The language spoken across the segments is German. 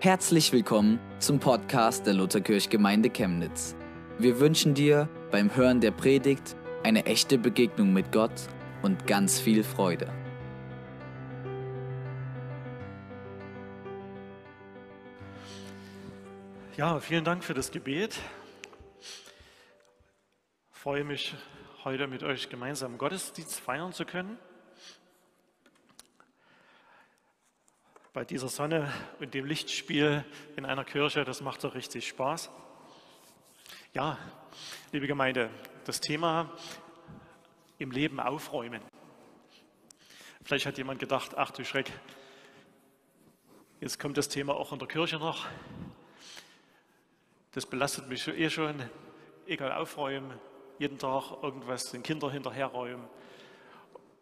Herzlich willkommen zum Podcast der Lutherkirchgemeinde Chemnitz. Wir wünschen dir beim Hören der Predigt eine echte Begegnung mit Gott und ganz viel Freude. Ja, vielen Dank für das Gebet. Ich freue mich, heute mit euch gemeinsam Gottesdienst feiern zu können. Bei dieser Sonne und dem Lichtspiel in einer Kirche, das macht doch richtig Spaß. Ja, liebe Gemeinde, das Thema im Leben aufräumen. Vielleicht hat jemand gedacht, ach du Schreck, jetzt kommt das Thema auch in der Kirche noch. Das belastet mich eh schon. Egal aufräumen, jeden Tag irgendwas den Kindern hinterherräumen.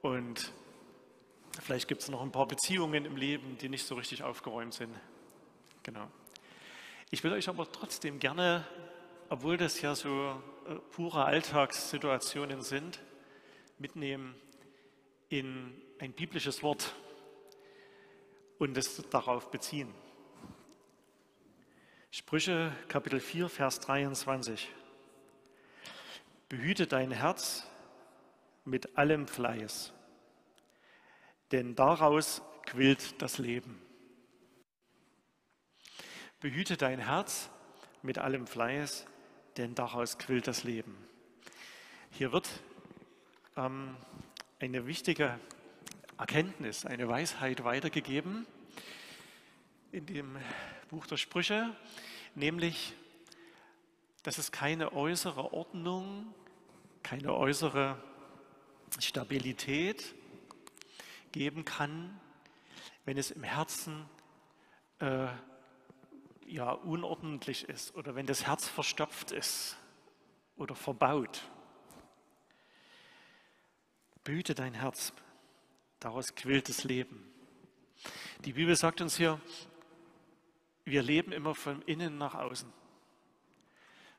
Und Vielleicht gibt es noch ein paar Beziehungen im Leben, die nicht so richtig aufgeräumt sind. Genau. Ich will euch aber trotzdem gerne, obwohl das ja so äh, pure Alltagssituationen sind, mitnehmen in ein biblisches Wort und es darauf beziehen. Sprüche Kapitel 4, Vers 23. Behüte dein Herz mit allem Fleiß denn daraus quillt das Leben. Behüte dein Herz mit allem Fleiß, denn daraus quillt das Leben. Hier wird ähm, eine wichtige Erkenntnis, eine Weisheit weitergegeben in dem Buch der Sprüche, nämlich, dass es keine äußere Ordnung, keine äußere Stabilität, geben kann, wenn es im Herzen äh, ja, unordentlich ist oder wenn das Herz verstopft ist oder verbaut. Behüte dein Herz, daraus quillt das Leben. Die Bibel sagt uns hier, wir leben immer von innen nach außen.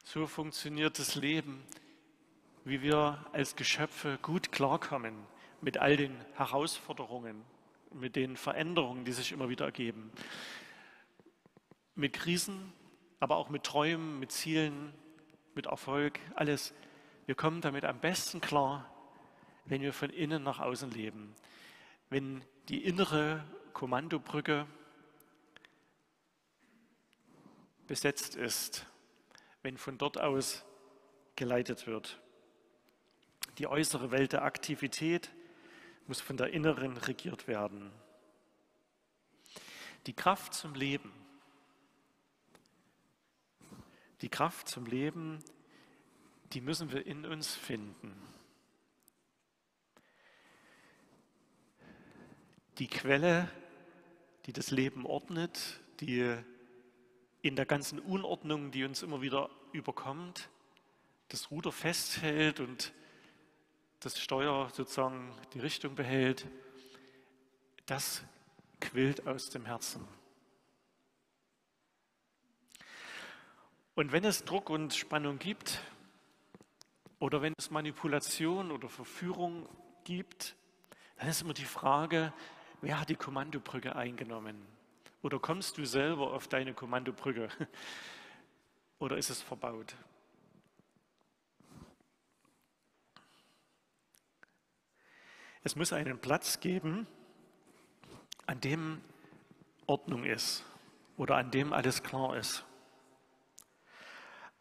So funktioniert das Leben, wie wir als Geschöpfe gut klarkommen mit all den Herausforderungen, mit den Veränderungen, die sich immer wieder ergeben. Mit Krisen, aber auch mit Träumen, mit Zielen, mit Erfolg, alles. Wir kommen damit am besten klar, wenn wir von innen nach außen leben. Wenn die innere Kommandobrücke besetzt ist, wenn von dort aus geleitet wird. Die äußere Welt der Aktivität, muss von der inneren regiert werden. Die Kraft zum Leben, die Kraft zum Leben, die müssen wir in uns finden. Die Quelle, die das Leben ordnet, die in der ganzen Unordnung, die uns immer wieder überkommt, das Ruder festhält und das Steuer sozusagen die Richtung behält, das quillt aus dem Herzen. Und wenn es Druck und Spannung gibt oder wenn es Manipulation oder Verführung gibt, dann ist immer die Frage, wer hat die Kommandobrücke eingenommen? Oder kommst du selber auf deine Kommandobrücke? Oder ist es verbaut? Es muss einen Platz geben, an dem Ordnung ist oder an dem alles klar ist.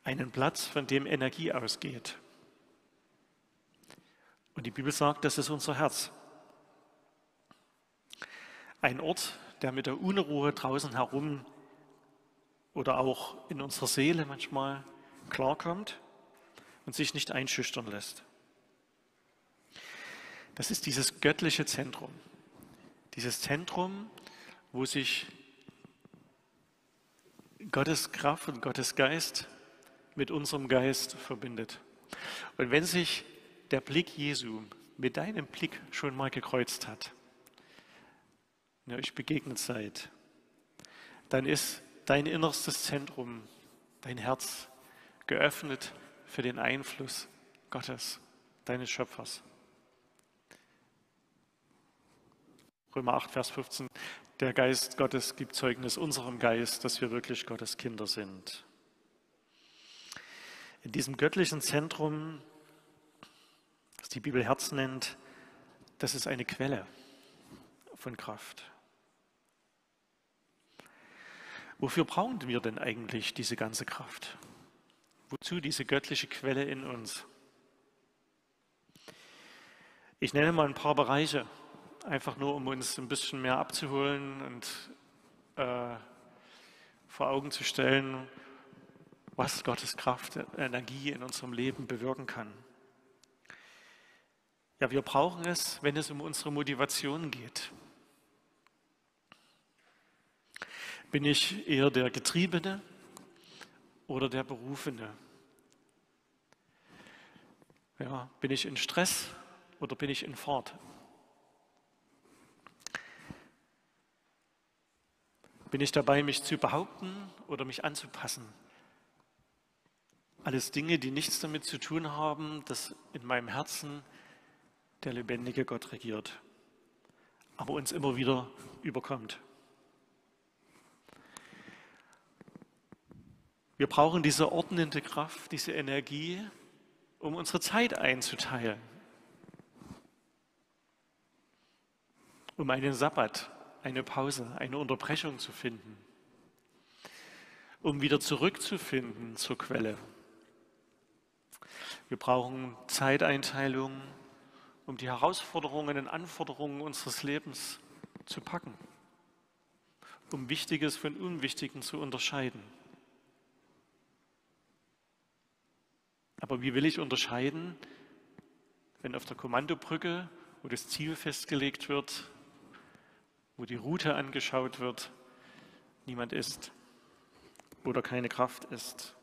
Einen Platz, von dem Energie ausgeht. Und die Bibel sagt, das ist unser Herz. Ein Ort, der mit der Unruhe draußen herum oder auch in unserer Seele manchmal klarkommt und sich nicht einschüchtern lässt. Das ist dieses göttliche Zentrum. Dieses Zentrum, wo sich Gottes Kraft und Gottes Geist mit unserem Geist verbindet. Und wenn sich der Blick Jesu mit deinem Blick schon mal gekreuzt hat, ihr euch begegnet seid, dann ist dein innerstes Zentrum, dein Herz geöffnet für den Einfluss Gottes, deines Schöpfers. Römer 8, Vers 15. Der Geist Gottes gibt Zeugnis unserem Geist, dass wir wirklich Gottes Kinder sind. In diesem göttlichen Zentrum, das die Bibel Herz nennt, das ist eine Quelle von Kraft. Wofür brauchen wir denn eigentlich diese ganze Kraft? Wozu diese göttliche Quelle in uns? Ich nenne mal ein paar Bereiche, einfach nur um uns ein bisschen mehr abzuholen und äh, vor Augen zu stellen, was Gottes Kraft, Energie in unserem Leben bewirken kann. Ja, wir brauchen es, wenn es um unsere Motivation geht. Bin ich eher der Getriebene oder der Berufene? Ja, bin ich in Stress oder bin ich in Fahrt? Bin ich dabei, mich zu behaupten oder mich anzupassen? Alles Dinge, die nichts damit zu tun haben, dass in meinem Herzen der lebendige Gott regiert, aber uns immer wieder überkommt. Wir brauchen diese ordnende Kraft, diese Energie, um unsere Zeit einzuteilen, um einen Sabbat, eine Pause, eine Unterbrechung zu finden, um wieder zurückzufinden zur Quelle. Wir brauchen Zeiteinteilung, um die Herausforderungen und Anforderungen unseres Lebens zu packen, um Wichtiges von Unwichtigen zu unterscheiden. Aber wie will ich unterscheiden, wenn auf der Kommandobrücke, wo das Ziel festgelegt wird, wo die Route angeschaut wird, niemand ist oder keine Kraft ist?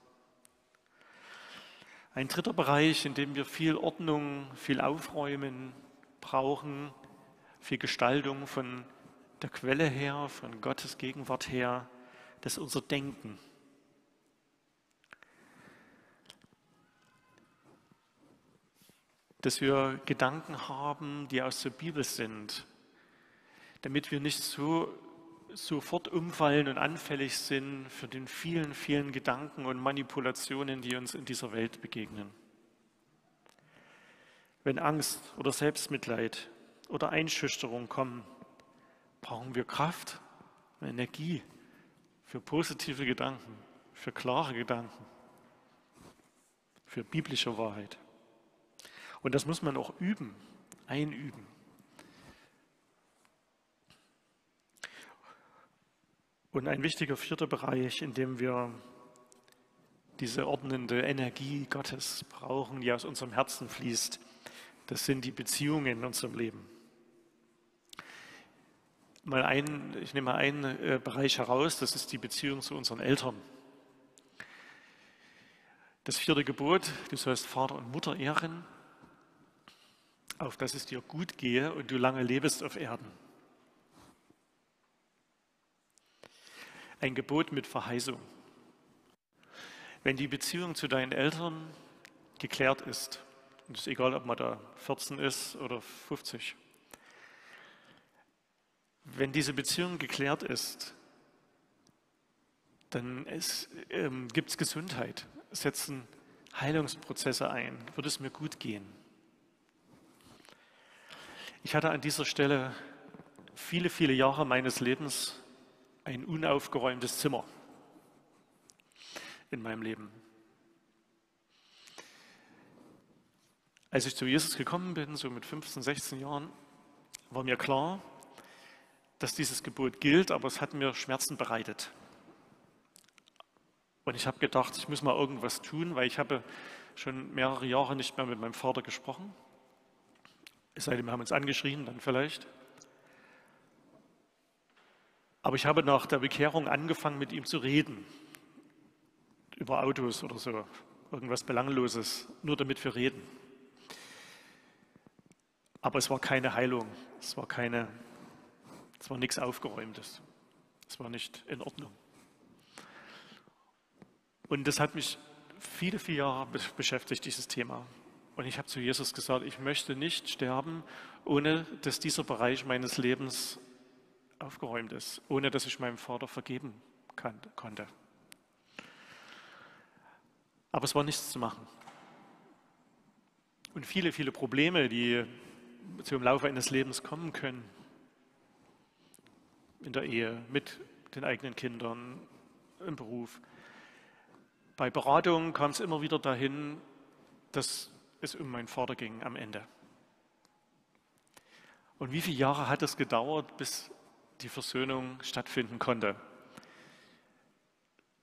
Ein dritter Bereich, in dem wir viel Ordnung, viel Aufräumen brauchen, viel Gestaltung von der Quelle her, von Gottes Gegenwart her, das ist unser Denken. Dass wir Gedanken haben, die aus der Bibel sind, damit wir nicht so sofort umfallen und anfällig sind für den vielen, vielen Gedanken und Manipulationen, die uns in dieser Welt begegnen. Wenn Angst oder Selbstmitleid oder Einschüchterung kommen, brauchen wir Kraft und Energie für positive Gedanken, für klare Gedanken, für biblische Wahrheit. Und das muss man auch üben, einüben. Und ein wichtiger vierter Bereich, in dem wir diese ordnende Energie Gottes brauchen, die aus unserem Herzen fließt, das sind die Beziehungen in unserem Leben. Mal ein, ich nehme mal einen äh, Bereich heraus, das ist die Beziehung zu unseren Eltern. Das vierte Gebot, du sollst Vater und Mutter ehren, auf dass es dir gut gehe und du lange lebst auf Erden. Ein Gebot mit Verheißung. Wenn die Beziehung zu deinen Eltern geklärt ist, und es ist egal, ob man da 14 ist oder 50, wenn diese Beziehung geklärt ist, dann ähm, gibt es Gesundheit, setzen Heilungsprozesse ein, wird es mir gut gehen. Ich hatte an dieser Stelle viele, viele Jahre meines Lebens ein unaufgeräumtes Zimmer in meinem Leben. Als ich zu Jesus gekommen bin, so mit 15, 16 Jahren, war mir klar, dass dieses Gebot gilt, aber es hat mir Schmerzen bereitet. Und ich habe gedacht, ich muss mal irgendwas tun, weil ich habe schon mehrere Jahre nicht mehr mit meinem Vater gesprochen. Es sei denn, wir haben uns angeschrien, dann vielleicht. Aber ich habe nach der Bekehrung angefangen, mit ihm zu reden. Über Autos oder so. Irgendwas Belangloses. Nur damit wir reden. Aber es war keine Heilung. Es war keine, es war nichts Aufgeräumtes. Es war nicht in Ordnung. Und das hat mich viele, viele Jahre beschäftigt, dieses Thema. Und ich habe zu Jesus gesagt, ich möchte nicht sterben, ohne dass dieser Bereich meines Lebens aufgeräumt ist, ohne dass ich meinem Vater vergeben kann, konnte. Aber es war nichts zu machen. Und viele, viele Probleme, die zum Laufe eines Lebens kommen können, in der Ehe, mit den eigenen Kindern, im Beruf. Bei Beratungen kam es immer wieder dahin, dass es um meinen Vater ging am Ende. Und wie viele Jahre hat es gedauert, bis die Versöhnung stattfinden konnte?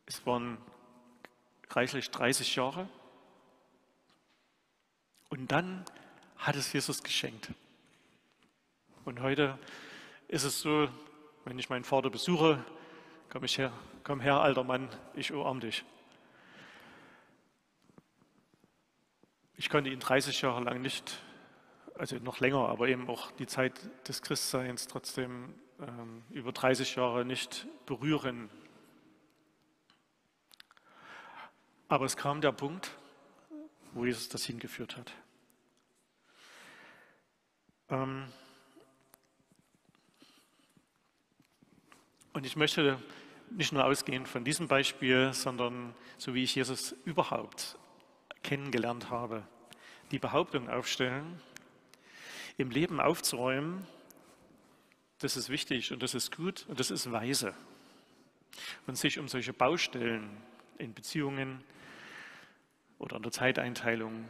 Es waren reichlich 30 Jahre. Und dann hat es Jesus geschenkt. Und heute ist es so, wenn ich meinen Vater besuche, komm ich her, komm her, alter Mann, ich umarm dich. Ich konnte ihn 30 Jahre lang nicht, also noch länger, aber eben auch die Zeit des Christseins trotzdem über 30 Jahre nicht berühren. Aber es kam der Punkt, wo Jesus das hingeführt hat. Ähm und ich möchte nicht nur ausgehend von diesem Beispiel, sondern so wie ich Jesus überhaupt kennengelernt habe, die Behauptung aufstellen, im Leben aufzuräumen, das ist wichtig und das ist gut und das ist weise. Und sich um solche Baustellen in Beziehungen oder in der Zeiteinteilung,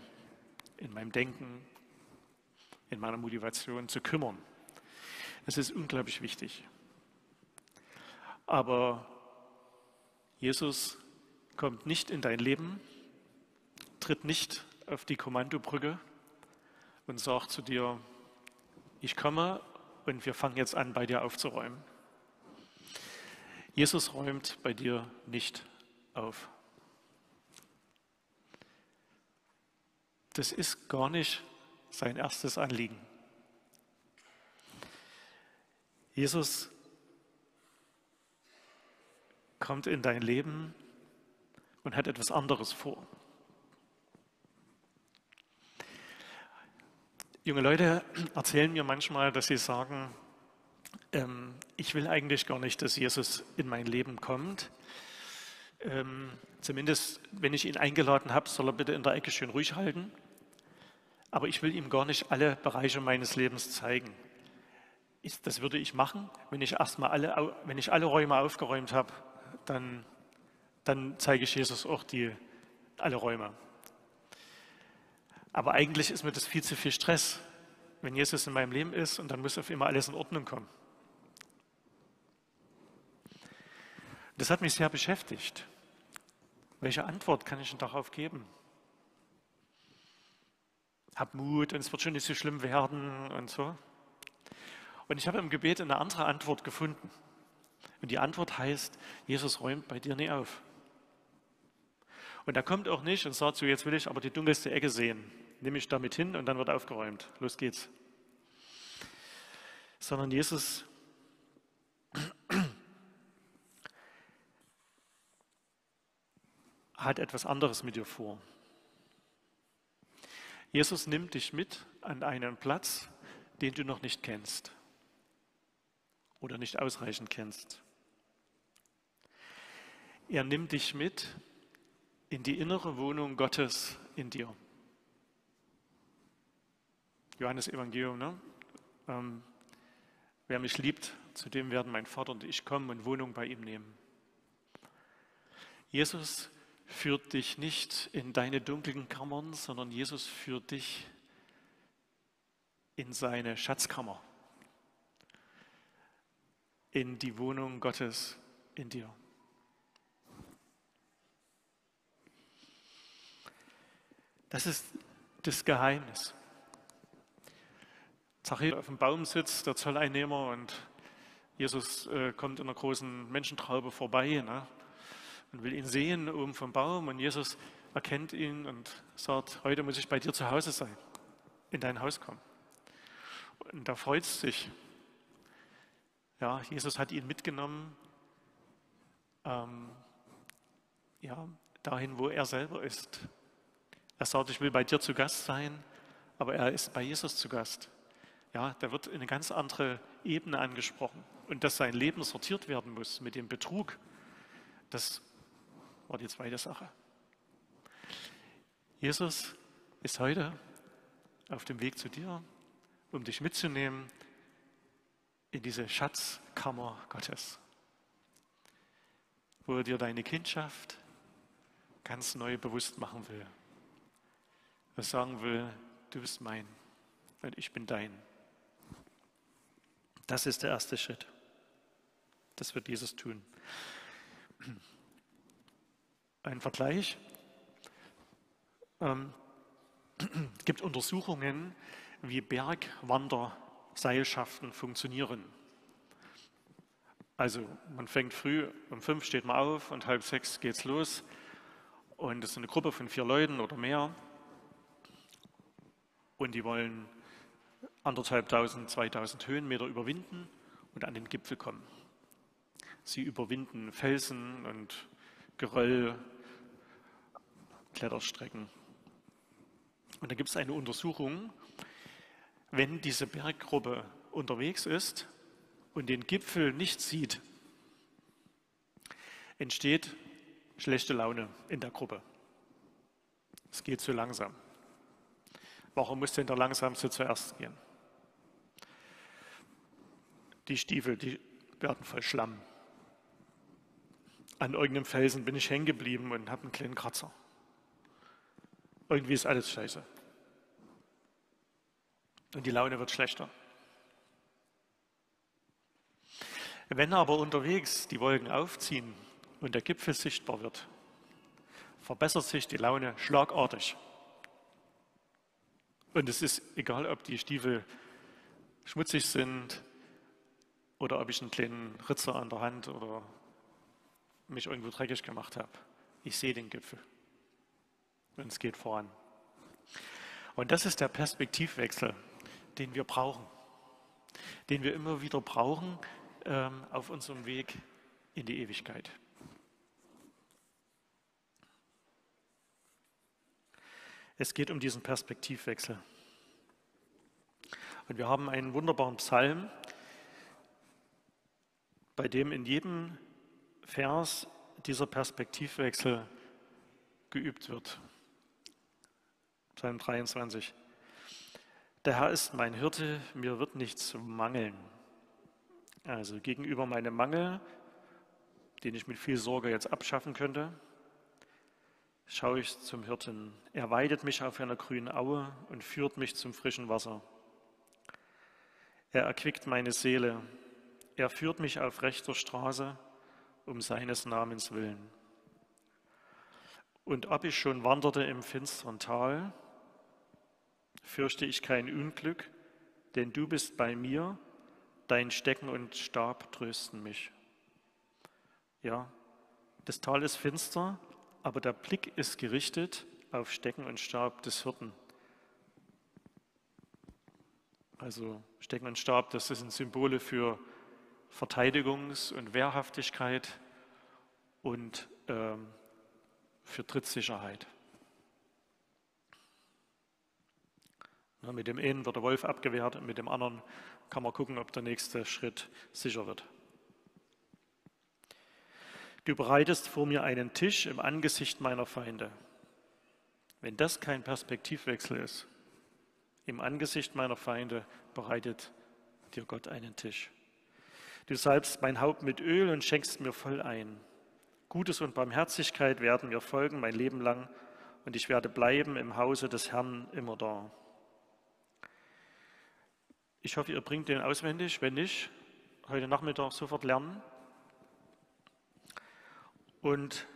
in meinem Denken, in meiner Motivation zu kümmern. Das ist unglaublich wichtig. Aber Jesus kommt nicht in dein Leben, tritt nicht auf die Kommandobrücke und sagt zu dir, ich komme und wir fangen jetzt an, bei dir aufzuräumen. Jesus räumt bei dir nicht auf. Das ist gar nicht sein erstes Anliegen. Jesus kommt in dein Leben und hat etwas anderes vor. Junge Leute erzählen mir manchmal, dass sie sagen, ähm, ich will eigentlich gar nicht, dass Jesus in mein Leben kommt. Ähm, zumindest, wenn ich ihn eingeladen habe, soll er bitte in der Ecke schön ruhig halten. Aber ich will ihm gar nicht alle Bereiche meines Lebens zeigen. Ich, das würde ich machen, wenn ich erstmal alle, wenn ich alle Räume aufgeräumt habe, dann, dann zeige ich Jesus auch die, alle Räume. Aber eigentlich ist mir das viel zu viel Stress, wenn Jesus in meinem Leben ist und dann muss auf immer alles in Ordnung kommen. Das hat mich sehr beschäftigt. Welche Antwort kann ich denn darauf geben? Hab Mut und es wird schon nicht so schlimm werden und so. Und ich habe im Gebet eine andere Antwort gefunden. Und die Antwort heißt, Jesus räumt bei dir nie auf. Und er kommt auch nicht und sagt so, jetzt will ich aber die dunkelste Ecke sehen. Nehme ich damit hin und dann wird aufgeräumt. Los geht's. Sondern Jesus hat etwas anderes mit dir vor. Jesus nimmt dich mit an einen Platz, den du noch nicht kennst oder nicht ausreichend kennst. Er nimmt dich mit in die innere Wohnung Gottes in dir. Johannes Evangelium, ne? Ähm, wer mich liebt, zu dem werden mein Vater und ich kommen und Wohnung bei ihm nehmen. Jesus führt dich nicht in deine dunklen Kammern, sondern Jesus führt dich in seine Schatzkammer, in die Wohnung Gottes in dir. Das ist das Geheimnis. Zachäus auf dem Baum sitzt, der Zolleinnehmer, und Jesus äh, kommt in einer großen Menschentraube vorbei ne, und will ihn sehen oben vom Baum. Und Jesus erkennt ihn und sagt, heute muss ich bei dir zu Hause sein, in dein Haus kommen. Und da freut es sich. Ja, Jesus hat ihn mitgenommen, ähm, ja, dahin, wo er selber ist, er sagt, ich will bei dir zu Gast sein, aber er ist bei Jesus zu Gast. Ja, da wird eine ganz andere Ebene angesprochen. Und dass sein Leben sortiert werden muss mit dem Betrug, das war die zweite Sache. Jesus ist heute auf dem Weg zu dir, um dich mitzunehmen in diese Schatzkammer Gottes, wo er dir deine Kindschaft ganz neu bewusst machen will. Er sagen will, du bist mein und ich bin dein. Das ist der erste Schritt. Das wird Jesus tun. Ein Vergleich. Ähm, es gibt Untersuchungen, wie Bergwanderseilschaften funktionieren. Also man fängt früh, um fünf steht man auf und halb sechs geht's los. Und das ist eine Gruppe von vier Leuten oder mehr. Und die wollen anderthalbtausend, zweitausend Höhenmeter überwinden und an den Gipfel kommen. Sie überwinden Felsen und Geröll, Kletterstrecken. Und da gibt es eine Untersuchung, wenn diese Berggruppe unterwegs ist und den Gipfel nicht sieht, entsteht schlechte Laune in der Gruppe. Es geht zu langsam. Warum muss denn der Langsamste zuerst gehen? Die Stiefel, die werden voll Schlamm. An irgendeinem Felsen bin ich hängen geblieben und habe einen kleinen Kratzer. Irgendwie ist alles scheiße. Und die Laune wird schlechter. Wenn aber unterwegs die Wolken aufziehen und der Gipfel sichtbar wird, verbessert sich die Laune schlagartig. Und es ist egal, ob die Stiefel schmutzig sind oder ob ich einen kleinen Ritzer an der Hand oder mich irgendwo dreckig gemacht habe. Ich sehe den Gipfel und es geht voran. Und das ist der Perspektivwechsel, den wir brauchen, den wir immer wieder brauchen ähm, auf unserem Weg in die Ewigkeit. Es geht um diesen Perspektivwechsel. Und wir haben einen wunderbaren Psalm, bei dem in jedem Vers dieser Perspektivwechsel geübt wird. Psalm 23. Der Herr ist mein Hirte, mir wird nichts mangeln. Also gegenüber meinem Mangel, den ich mit viel Sorge jetzt abschaffen könnte, schaue ich zum Hirten. Er weidet mich auf einer grünen Aue und führt mich zum frischen Wasser. Er erquickt meine Seele. Er führt mich auf rechter Straße um seines Namens willen. Und ob ich schon wanderte im finsteren Tal, fürchte ich kein Unglück, denn du bist bei mir, dein Stecken und Stab trösten mich. Ja, das Tal ist finster, aber der Blick ist gerichtet auf Stecken und Stab des Hirten. Also Stecken und Stab, das sind Symbole für Verteidigungs- und Wehrhaftigkeit und ähm, für Trittsicherheit. Na, mit dem einen wird der Wolf abgewehrt und mit dem anderen kann man gucken, ob der nächste Schritt sicher wird. Du bereitest vor mir einen Tisch im Angesicht meiner Feinde. Wenn das kein Perspektivwechsel ist, im Angesicht meiner Feinde bereitet dir Gott einen Tisch. Du salbst mein Haupt mit Öl und schenkst mir voll ein. Gutes und Barmherzigkeit werden mir folgen mein Leben lang und ich werde bleiben im Hause des Herrn immer da. Ich hoffe, ihr bringt den auswendig. Wenn nicht, heute Nachmittag sofort lernen und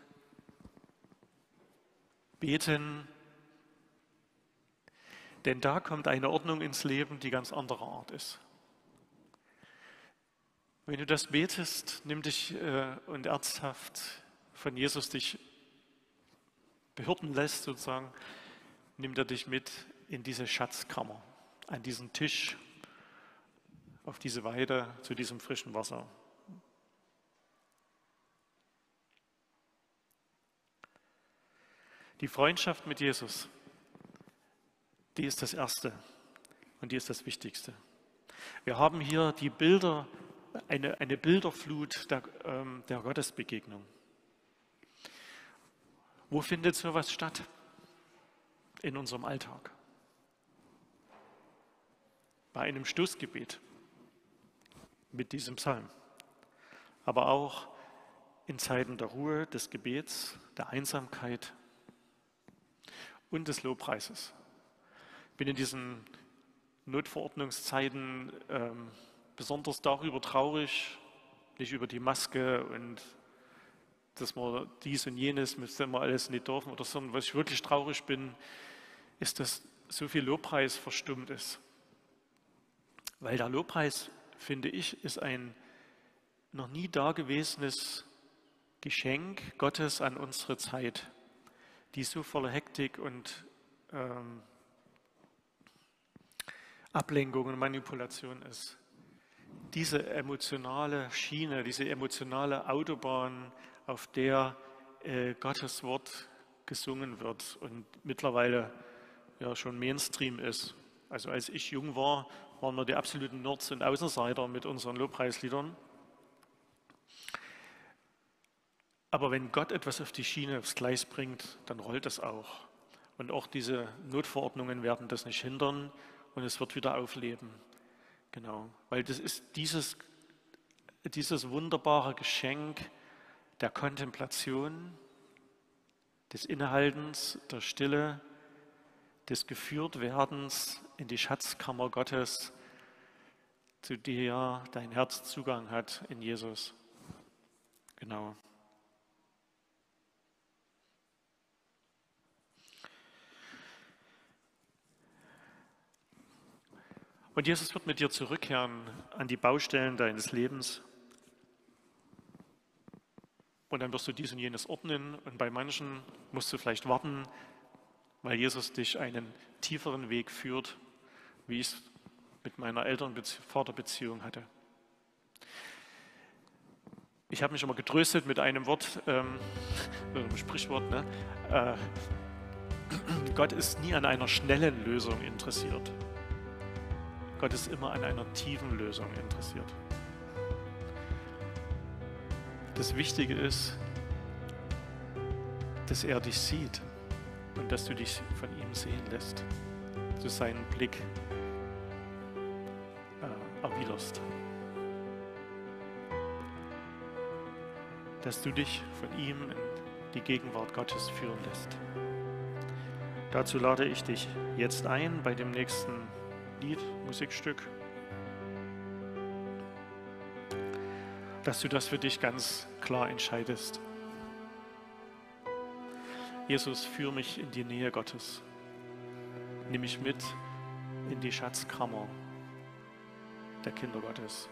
beten, denn da kommt eine Ordnung ins Leben, die ganz anderer Art ist. Wenn du das betest, nimm dich äh, und ernsthaft von Jesus dich behirten lässt, sozusagen, nimmt er dich mit in diese Schatzkammer, an diesen Tisch, auf diese Weide, zu diesem frischen Wasser. Die Freundschaft mit Jesus, die ist das Erste und die ist das Wichtigste. Wir haben hier die Bilder, eine, eine Bilderflut der, ähm, der Gottesbegegnung. Wo findet sowas statt? In unserem Alltag. Bei einem Stoßgebet mit diesem Psalm. Aber auch in Zeiten der Ruhe, des Gebets, der Einsamkeit und des Lobpreises. Ich bin in diesen Notverordnungszeiten ähm, besonders darüber traurig, nicht über die Maske und dass wir dies und jenes müssen wir alles nicht dürfen oder so. Was ich wirklich traurig bin, ist, dass so viel Lobpreis verstummt ist. Weil der Lobpreis, finde ich, ist ein noch nie dagewesenes Geschenk Gottes an unsere Zeit, die so voller Hektik und ähm, Ablenkung und Manipulation ist. Diese emotionale Schiene, diese emotionale Autobahn, auf der äh, Gottes Wort gesungen wird und mittlerweile ja schon Mainstream ist. Also als ich jung war, waren wir die absoluten Nerds und Außenseiter mit unseren Lobpreisliedern. Aber wenn Gott etwas auf die Schiene, aufs Gleis bringt, dann rollt es auch. Und auch diese Notverordnungen werden das nicht hindern und es wird wieder aufleben. Genau, weil das ist dieses, dieses wunderbare Geschenk der Kontemplation, des Innehaltens, der Stille, des Geführtwerdens in die Schatzkammer Gottes, zu der dein Herz Zugang hat in Jesus. Genau. Und Jesus wird mit dir zurückkehren an die Baustellen deines Lebens. Und dann wirst du dies und jenes ordnen. Und bei manchen musst du vielleicht warten, weil Jesus dich einen tieferen Weg führt, wie ich es mit meiner Eltern-Vaterbeziehung hatte. Ich habe mich immer getröstet mit einem Wort, ähm, einem Sprichwort, ne? äh, Gott ist nie an einer schnellen Lösung interessiert. Gott ist immer an einer tiefen Lösung interessiert. Das Wichtige ist, dass er dich sieht und dass du dich von ihm sehen lässt, du seinen Blick äh, erwiderst. Dass du dich von ihm in die Gegenwart Gottes führen lässt. Dazu lade ich dich jetzt ein bei dem nächsten Lied, Musikstück, dass du das für dich ganz klar entscheidest. Jesus, führe mich in die Nähe Gottes. Nimm mich mit in die Schatzkammer der Kinder Gottes.